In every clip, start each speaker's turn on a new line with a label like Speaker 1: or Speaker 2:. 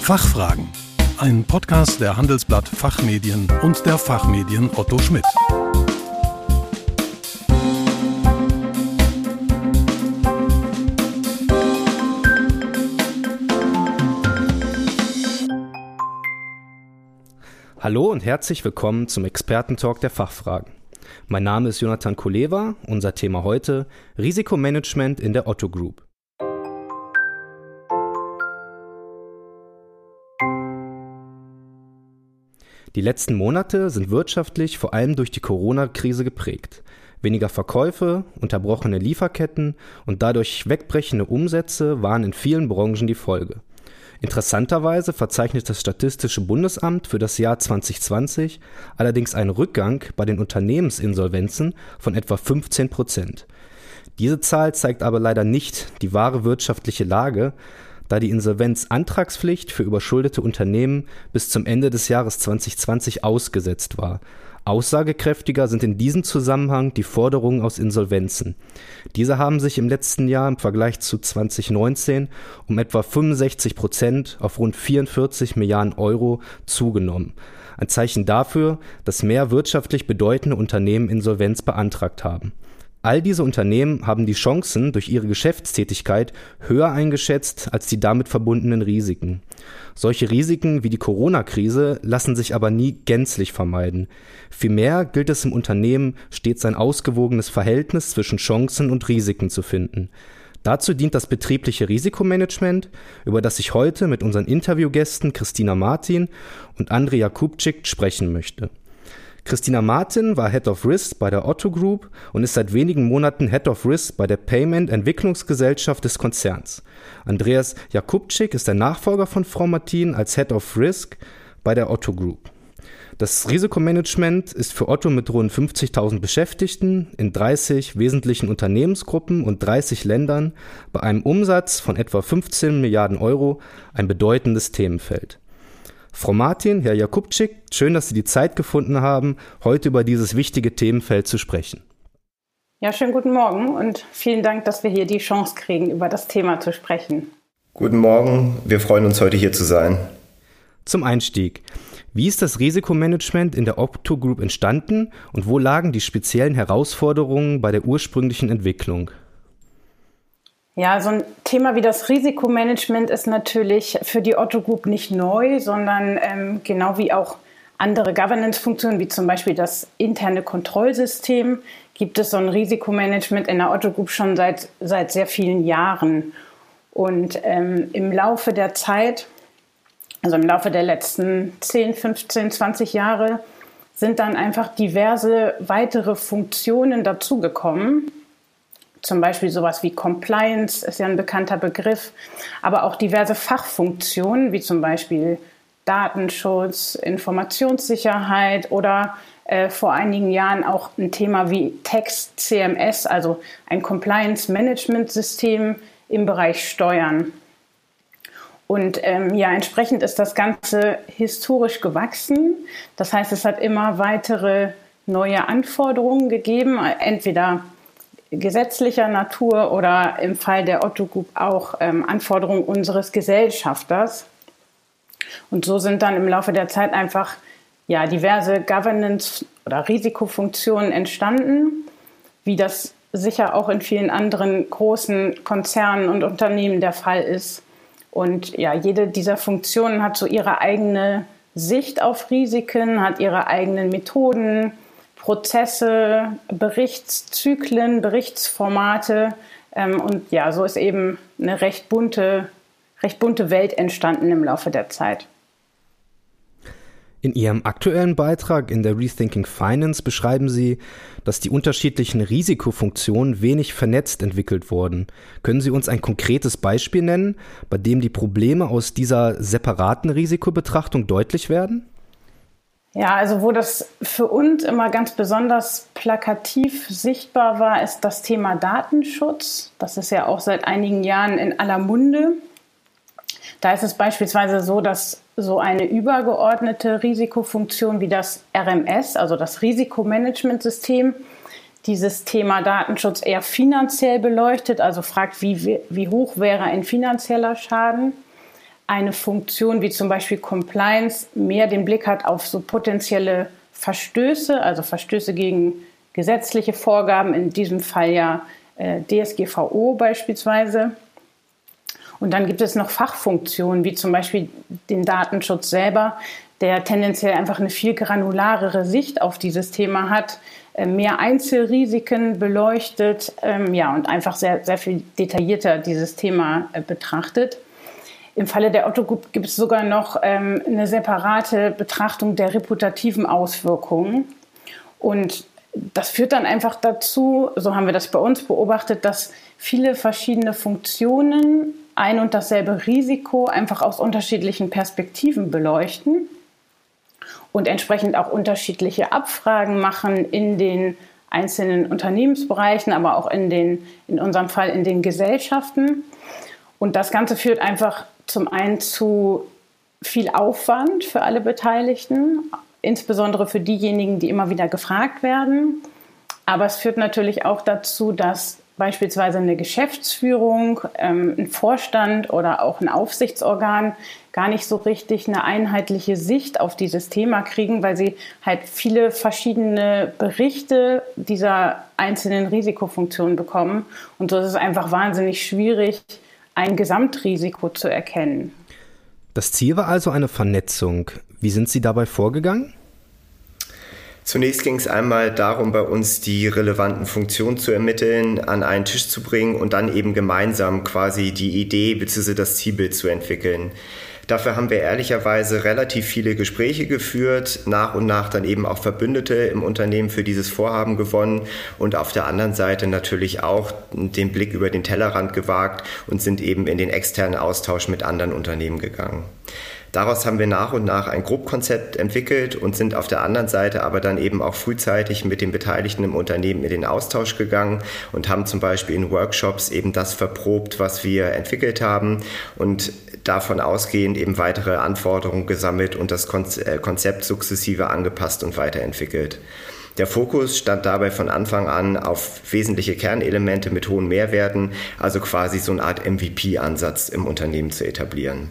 Speaker 1: Fachfragen. Ein Podcast der Handelsblatt Fachmedien und der Fachmedien Otto Schmidt.
Speaker 2: Hallo und herzlich willkommen zum Expertentalk der Fachfragen. Mein Name ist Jonathan Kuleva, unser Thema heute Risikomanagement in der Otto Group. Die letzten Monate sind wirtschaftlich vor allem durch die Corona-Krise geprägt. Weniger Verkäufe, unterbrochene Lieferketten und dadurch wegbrechende Umsätze waren in vielen Branchen die Folge. Interessanterweise verzeichnet das Statistische Bundesamt für das Jahr 2020 allerdings einen Rückgang bei den Unternehmensinsolvenzen von etwa 15 Prozent. Diese Zahl zeigt aber leider nicht die wahre wirtschaftliche Lage, da die Insolvenzantragspflicht für überschuldete Unternehmen bis zum Ende des Jahres 2020 ausgesetzt war. Aussagekräftiger sind in diesem Zusammenhang die Forderungen aus Insolvenzen. Diese haben sich im letzten Jahr im Vergleich zu 2019 um etwa 65 Prozent auf rund 44 Milliarden Euro zugenommen. Ein Zeichen dafür, dass mehr wirtschaftlich bedeutende Unternehmen Insolvenz beantragt haben. All diese Unternehmen haben die Chancen durch ihre Geschäftstätigkeit höher eingeschätzt als die damit verbundenen Risiken. Solche Risiken wie die Corona-Krise lassen sich aber nie gänzlich vermeiden. Vielmehr gilt es im Unternehmen stets ein ausgewogenes Verhältnis zwischen Chancen und Risiken zu finden. Dazu dient das betriebliche Risikomanagement, über das ich heute mit unseren Interviewgästen Christina Martin und Andrea Kupczyk sprechen möchte. Christina Martin war Head of Risk bei der Otto Group und ist seit wenigen Monaten Head of Risk bei der Payment Entwicklungsgesellschaft des Konzerns. Andreas Jakubczyk ist der Nachfolger von Frau Martin als Head of Risk bei der Otto Group. Das Risikomanagement ist für Otto mit rund 50.000 Beschäftigten in 30 wesentlichen Unternehmensgruppen und 30 Ländern bei einem Umsatz von etwa 15 Milliarden Euro ein bedeutendes Themenfeld. Frau Martin, Herr Jakubczyk, schön, dass Sie die Zeit gefunden haben, heute über dieses wichtige Themenfeld zu sprechen.
Speaker 3: Ja, schönen guten Morgen und vielen Dank, dass wir hier die Chance kriegen, über das Thema zu sprechen.
Speaker 4: Guten Morgen, wir freuen uns heute hier zu sein.
Speaker 2: Zum Einstieg. Wie ist das Risikomanagement in der Opto Group entstanden und wo lagen die speziellen Herausforderungen bei der ursprünglichen Entwicklung?
Speaker 3: Ja, so ein Thema wie das Risikomanagement ist natürlich für die Otto Group nicht neu, sondern ähm, genau wie auch andere Governance-Funktionen, wie zum Beispiel das interne Kontrollsystem, gibt es so ein Risikomanagement in der Otto Group schon seit, seit sehr vielen Jahren. Und ähm, im Laufe der Zeit, also im Laufe der letzten 10, 15, 20 Jahre, sind dann einfach diverse weitere Funktionen dazugekommen, zum Beispiel sowas wie Compliance ist ja ein bekannter Begriff, aber auch diverse Fachfunktionen wie zum Beispiel Datenschutz, Informationssicherheit oder äh, vor einigen Jahren auch ein Thema wie Text CMS, also ein Compliance Management System im Bereich Steuern. Und ähm, ja, entsprechend ist das Ganze historisch gewachsen. Das heißt, es hat immer weitere neue Anforderungen gegeben, entweder gesetzlicher Natur oder im Fall der Otto Group auch ähm, Anforderungen unseres Gesellschafters. Und so sind dann im Laufe der Zeit einfach ja, diverse Governance- oder Risikofunktionen entstanden, wie das sicher auch in vielen anderen großen Konzernen und Unternehmen der Fall ist. Und ja, jede dieser Funktionen hat so ihre eigene Sicht auf Risiken, hat ihre eigenen Methoden, Prozesse, Berichtszyklen, Berichtsformate. Ähm, und ja, so ist eben eine recht bunte, recht bunte Welt entstanden im Laufe der Zeit.
Speaker 2: In Ihrem aktuellen Beitrag in der Rethinking Finance beschreiben Sie, dass die unterschiedlichen Risikofunktionen wenig vernetzt entwickelt wurden. Können Sie uns ein konkretes Beispiel nennen, bei dem die Probleme aus dieser separaten Risikobetrachtung deutlich werden?
Speaker 3: Ja, also wo das für uns immer ganz besonders plakativ sichtbar war, ist das Thema Datenschutz. Das ist ja auch seit einigen Jahren in aller Munde. Da ist es beispielsweise so, dass so eine übergeordnete Risikofunktion wie das RMS, also das Risikomanagementsystem, dieses Thema Datenschutz eher finanziell beleuchtet, also fragt, wie, wie hoch wäre ein finanzieller Schaden. Eine Funktion wie zum Beispiel Compliance mehr den Blick hat auf so potenzielle Verstöße, also Verstöße gegen gesetzliche Vorgaben, in diesem Fall ja äh, DSGVO beispielsweise. Und dann gibt es noch Fachfunktionen, wie zum Beispiel den Datenschutz selber, der tendenziell einfach eine viel granularere Sicht auf dieses Thema hat, äh, mehr Einzelrisiken beleuchtet ähm, ja, und einfach sehr, sehr viel detaillierter dieses Thema äh, betrachtet. Im Falle der Otto Group gibt es sogar noch ähm, eine separate Betrachtung der reputativen Auswirkungen. Und das führt dann einfach dazu, so haben wir das bei uns beobachtet, dass viele verschiedene Funktionen ein und dasselbe Risiko einfach aus unterschiedlichen Perspektiven beleuchten und entsprechend auch unterschiedliche Abfragen machen in den einzelnen Unternehmensbereichen, aber auch in, den, in unserem Fall in den Gesellschaften. Und das Ganze führt einfach zum einen zu viel Aufwand für alle Beteiligten, insbesondere für diejenigen, die immer wieder gefragt werden. Aber es führt natürlich auch dazu, dass beispielsweise eine Geschäftsführung, ähm, ein Vorstand oder auch ein Aufsichtsorgan gar nicht so richtig eine einheitliche Sicht auf dieses Thema kriegen, weil sie halt viele verschiedene Berichte dieser einzelnen Risikofunktionen bekommen. Und so ist es einfach wahnsinnig schwierig, ein Gesamtrisiko zu erkennen.
Speaker 2: Das Ziel war also eine Vernetzung. Wie sind Sie dabei vorgegangen?
Speaker 4: Zunächst ging es einmal darum, bei uns die relevanten Funktionen zu ermitteln, an einen Tisch zu bringen und dann eben gemeinsam quasi die Idee bzw. das Zielbild zu entwickeln. Dafür haben wir ehrlicherweise relativ viele Gespräche geführt, nach und nach dann eben auch Verbündete im Unternehmen für dieses Vorhaben gewonnen und auf der anderen Seite natürlich auch den Blick über den Tellerrand gewagt und sind eben in den externen Austausch mit anderen Unternehmen gegangen. Daraus haben wir nach und nach ein Grobkonzept entwickelt und sind auf der anderen Seite aber dann eben auch frühzeitig mit den Beteiligten im Unternehmen in den Austausch gegangen und haben zum Beispiel in Workshops eben das verprobt, was wir entwickelt haben und davon ausgehend eben weitere Anforderungen gesammelt und das äh, Konzept sukzessive angepasst und weiterentwickelt. Der Fokus stand dabei von Anfang an auf wesentliche Kernelemente mit hohen Mehrwerten, also quasi so eine Art MVP-Ansatz im Unternehmen zu etablieren.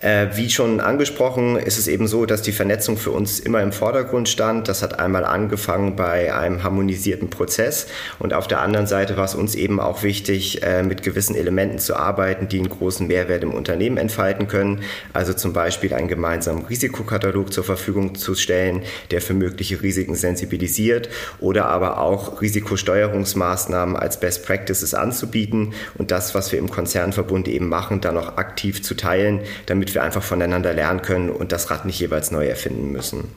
Speaker 4: Äh, wie schon angesprochen, ist es eben so, dass die Vernetzung für uns immer im Vordergrund stand. Das hat einmal angefangen bei einem harmonisierten Prozess und auf der anderen Seite war es uns eben auch wichtig, äh, mit gewissen Elementen zu arbeiten, die einen großen Mehrwert im Unternehmen entfalten können. Also zum Beispiel einen gemeinsamen Risikokatalog zur Verfügung zu stellen, der für mögliche Risiken sensibilisiert oder aber auch Risikosteuerungsmaßnahmen als Best Practices anzubieten und das, was wir im Konzernverbund eben machen, dann auch aktiv zu teilen, damit damit wir einfach voneinander lernen können und das Rad nicht jeweils neu erfinden müssen.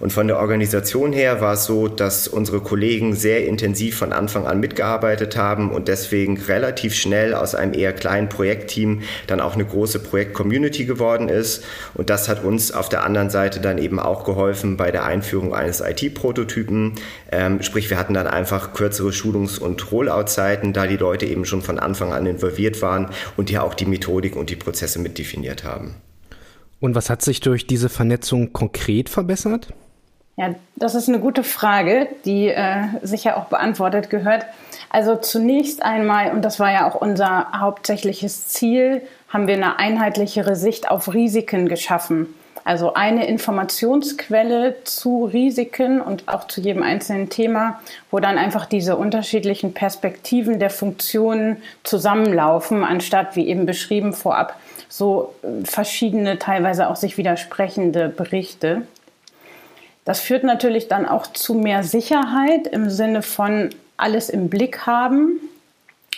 Speaker 4: Und von der Organisation her war es so, dass unsere Kollegen sehr intensiv von Anfang an mitgearbeitet haben und deswegen relativ schnell aus einem eher kleinen Projektteam dann auch eine große Projekt-Community geworden ist. Und das hat uns auf der anderen Seite dann eben auch geholfen bei der Einführung eines IT-Prototypen. Ähm, sprich, wir hatten dann einfach kürzere Schulungs- und Rollout-Zeiten, da die Leute eben schon von Anfang an involviert waren und ja auch die Methodik und die Prozesse mitdefiniert haben.
Speaker 2: Und was hat sich durch diese Vernetzung konkret verbessert?
Speaker 3: Ja, das ist eine gute Frage, die äh, sicher auch beantwortet gehört. Also zunächst einmal, und das war ja auch unser hauptsächliches Ziel, haben wir eine einheitlichere Sicht auf Risiken geschaffen. Also eine Informationsquelle zu Risiken und auch zu jedem einzelnen Thema, wo dann einfach diese unterschiedlichen Perspektiven der Funktionen zusammenlaufen, anstatt wie eben beschrieben vorab so verschiedene, teilweise auch sich widersprechende Berichte. Das führt natürlich dann auch zu mehr Sicherheit im Sinne von alles im Blick haben.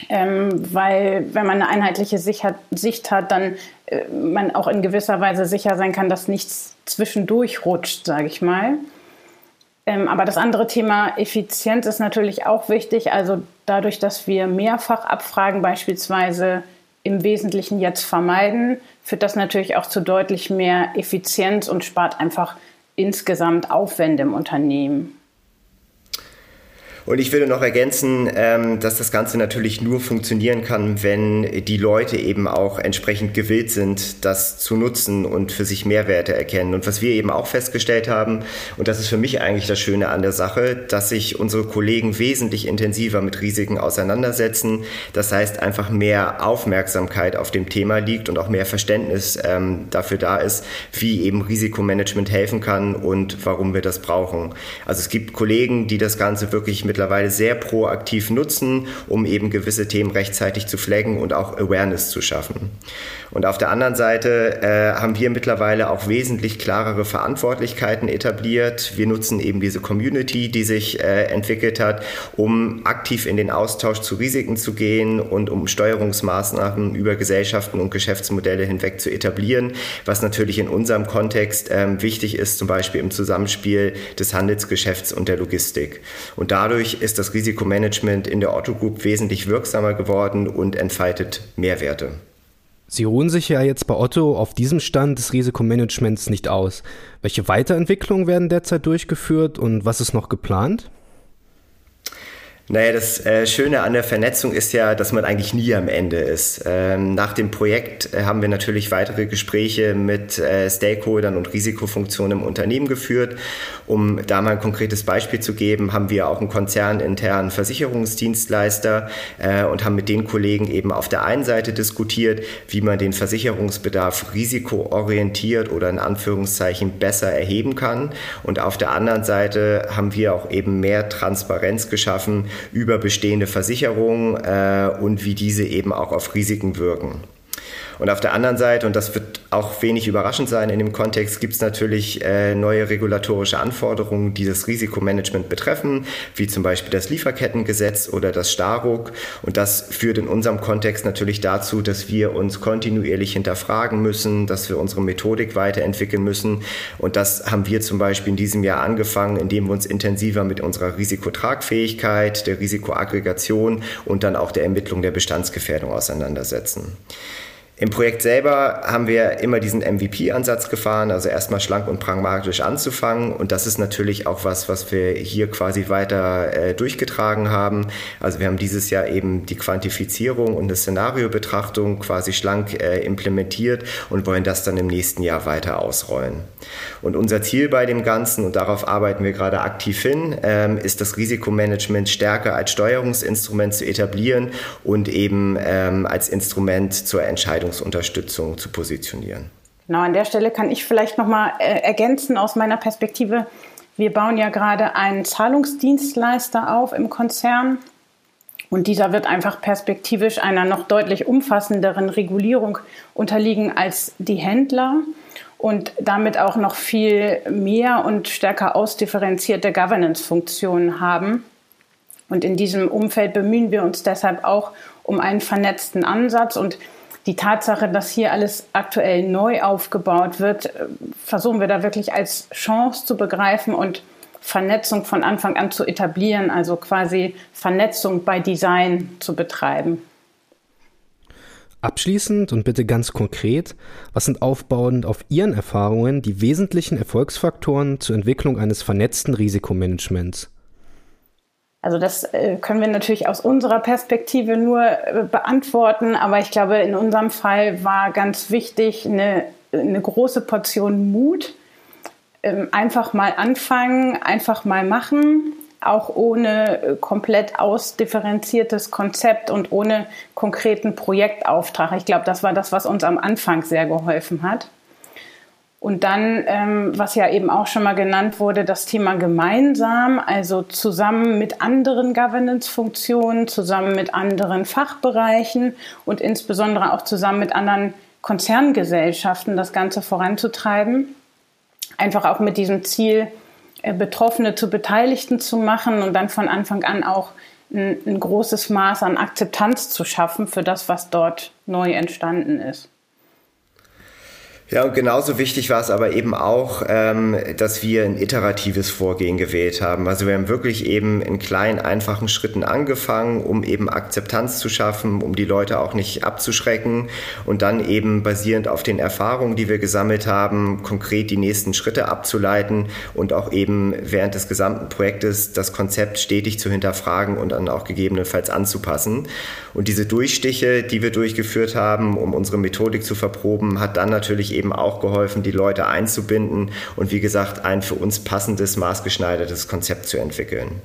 Speaker 3: Ähm, weil wenn man eine einheitliche Sicht hat, dann äh, man auch in gewisser Weise sicher sein kann, dass nichts zwischendurch rutscht, sage ich mal. Ähm, aber das andere Thema Effizienz ist natürlich auch wichtig. Also dadurch, dass wir mehrfach Abfragen beispielsweise im Wesentlichen jetzt vermeiden, führt das natürlich auch zu deutlich mehr Effizienz und spart einfach insgesamt Aufwände im Unternehmen.
Speaker 4: Und ich würde noch ergänzen, ähm, dass das Ganze natürlich nur funktionieren kann, wenn die Leute eben auch entsprechend gewillt sind, das zu nutzen und für sich Mehrwerte erkennen. Und was wir eben auch festgestellt haben, und das ist für mich eigentlich das Schöne an der Sache, dass sich unsere Kollegen wesentlich intensiver mit Risiken auseinandersetzen. Das heißt, einfach mehr Aufmerksamkeit auf dem Thema liegt und auch mehr Verständnis ähm, dafür da ist, wie eben Risikomanagement helfen kann und warum wir das brauchen. Also es gibt Kollegen, die das Ganze wirklich mittlerweile sehr proaktiv nutzen, um eben gewisse Themen rechtzeitig zu flaggen und auch Awareness zu schaffen. Und auf der anderen Seite äh, haben wir mittlerweile auch wesentlich klarere Verantwortlichkeiten etabliert. Wir nutzen eben diese Community, die sich äh, entwickelt hat, um aktiv in den Austausch zu Risiken zu gehen und um Steuerungsmaßnahmen über Gesellschaften und Geschäftsmodelle hinweg zu etablieren, was natürlich in unserem Kontext äh, wichtig ist, zum Beispiel im Zusammenspiel des Handelsgeschäfts und der Logistik. Und dadurch ist das Risikomanagement in der Otto Group wesentlich wirksamer geworden und entfaltet Mehrwerte.
Speaker 2: Sie ruhen sich ja jetzt bei Otto auf diesem Stand des Risikomanagements nicht aus. Welche Weiterentwicklungen werden derzeit durchgeführt und was ist noch geplant?
Speaker 4: Naja, das äh, Schöne an der Vernetzung ist ja, dass man eigentlich nie am Ende ist. Ähm, nach dem Projekt äh, haben wir natürlich weitere Gespräche mit äh, Stakeholdern und Risikofunktionen im Unternehmen geführt. Um da mal ein konkretes Beispiel zu geben, haben wir auch einen konzerninternen Versicherungsdienstleister äh, und haben mit den Kollegen eben auf der einen Seite diskutiert, wie man den Versicherungsbedarf risikoorientiert oder in Anführungszeichen besser erheben kann. Und auf der anderen Seite haben wir auch eben mehr Transparenz geschaffen, über bestehende Versicherungen äh, und wie diese eben auch auf Risiken wirken. Und auf der anderen Seite, und das wird auch wenig überraschend sein in dem Kontext, gibt es natürlich äh, neue regulatorische Anforderungen, die das Risikomanagement betreffen, wie zum Beispiel das Lieferkettengesetz oder das Staruk. Und das führt in unserem Kontext natürlich dazu, dass wir uns kontinuierlich hinterfragen müssen, dass wir unsere Methodik weiterentwickeln müssen. Und das haben wir zum Beispiel in diesem Jahr angefangen, indem wir uns intensiver mit unserer Risikotragfähigkeit, der Risikoaggregation und dann auch der Ermittlung der Bestandsgefährdung auseinandersetzen. Im Projekt selber haben wir immer diesen MVP-Ansatz gefahren, also erstmal schlank und pragmatisch anzufangen. Und das ist natürlich auch was, was wir hier quasi weiter äh, durchgetragen haben. Also wir haben dieses Jahr eben die Quantifizierung und eine Szenariobetrachtung quasi schlank äh, implementiert und wollen das dann im nächsten Jahr weiter ausrollen. Und unser Ziel bei dem Ganzen, und darauf arbeiten wir gerade aktiv hin, ähm, ist das Risikomanagement stärker als Steuerungsinstrument zu etablieren und eben ähm, als Instrument zur Entscheidung Entscheidungsunterstützung zu positionieren.
Speaker 3: Genau, an der Stelle kann ich vielleicht noch mal äh, ergänzen aus meiner Perspektive. Wir bauen ja gerade einen Zahlungsdienstleister auf im Konzern und dieser wird einfach perspektivisch einer noch deutlich umfassenderen Regulierung unterliegen als die Händler und damit auch noch viel mehr und stärker ausdifferenzierte Governance-Funktionen haben. Und in diesem Umfeld bemühen wir uns deshalb auch um einen vernetzten Ansatz und die Tatsache, dass hier alles aktuell neu aufgebaut wird, äh, versuchen wir da wirklich als Chance zu begreifen und Vernetzung von Anfang an zu etablieren, also quasi Vernetzung bei Design zu betreiben.
Speaker 2: Abschließend und bitte ganz konkret, was sind aufbauend auf Ihren Erfahrungen die wesentlichen Erfolgsfaktoren zur Entwicklung eines vernetzten Risikomanagements?
Speaker 3: Also das äh, können wir natürlich aus unserer Perspektive nur äh, beantworten, aber ich glaube, in unserem Fall war ganz wichtig eine, eine große Portion Mut. Ähm, einfach mal anfangen, einfach mal machen, auch ohne äh, komplett ausdifferenziertes Konzept und ohne konkreten Projektauftrag. Ich glaube, das war das, was uns am Anfang sehr geholfen hat. Und dann, ähm, was ja eben auch schon mal genannt wurde, das Thema gemeinsam, also zusammen mit anderen Governance-Funktionen, zusammen mit anderen Fachbereichen und insbesondere auch zusammen mit anderen Konzerngesellschaften das Ganze voranzutreiben. Einfach auch mit diesem Ziel, äh, Betroffene zu Beteiligten zu machen und dann von Anfang an auch ein, ein großes Maß an Akzeptanz zu schaffen für das, was dort neu entstanden ist.
Speaker 4: Ja, und genauso wichtig war es aber eben auch, ähm, dass wir ein iteratives Vorgehen gewählt haben. Also wir haben wirklich eben in kleinen, einfachen Schritten angefangen, um eben Akzeptanz zu schaffen, um die Leute auch nicht abzuschrecken und dann eben basierend auf den Erfahrungen, die wir gesammelt haben, konkret die nächsten Schritte abzuleiten und auch eben während des gesamten Projektes das Konzept stetig zu hinterfragen und dann auch gegebenenfalls anzupassen. Und diese Durchstiche, die wir durchgeführt haben, um unsere Methodik zu verproben, hat dann natürlich eben auch geholfen, die Leute einzubinden und wie gesagt, ein für uns passendes, maßgeschneidertes Konzept zu entwickeln.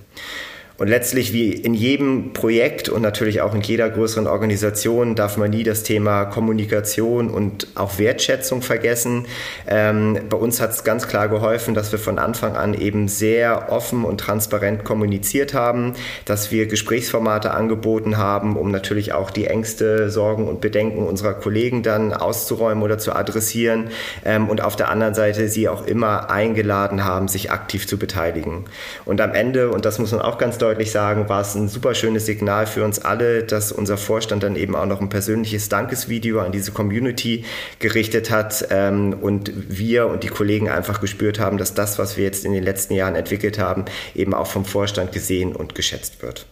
Speaker 4: Und letztlich wie in jedem Projekt und natürlich auch in jeder größeren Organisation darf man nie das Thema Kommunikation und auch Wertschätzung vergessen. Ähm, bei uns hat es ganz klar geholfen, dass wir von Anfang an eben sehr offen und transparent kommuniziert haben, dass wir Gesprächsformate angeboten haben, um natürlich auch die Ängste, Sorgen und Bedenken unserer Kollegen dann auszuräumen oder zu adressieren ähm, und auf der anderen Seite sie auch immer eingeladen haben, sich aktiv zu beteiligen. Und am Ende, und das muss man auch ganz deutlich deutlich sagen, war es ein super schönes Signal für uns alle, dass unser Vorstand dann eben auch noch ein persönliches Dankesvideo an diese Community gerichtet hat ähm, und wir und die Kollegen einfach gespürt haben, dass das, was wir jetzt in den letzten Jahren entwickelt haben, eben auch vom Vorstand gesehen und geschätzt wird.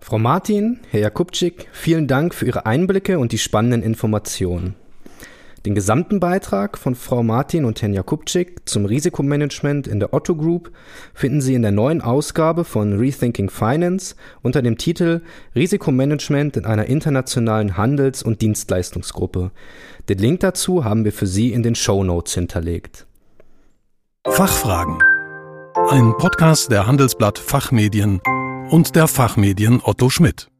Speaker 2: Frau Martin, Herr Jakubczyk, vielen Dank für Ihre Einblicke und die spannenden Informationen. Den gesamten Beitrag von Frau Martin und Herrn Jakubczyk zum Risikomanagement in der Otto Group finden Sie in der neuen Ausgabe von Rethinking Finance unter dem Titel Risikomanagement in einer internationalen Handels- und Dienstleistungsgruppe. Den Link dazu haben wir für Sie in den Show Notes hinterlegt.
Speaker 1: Fachfragen. Ein Podcast der Handelsblatt Fachmedien und der Fachmedien Otto Schmidt.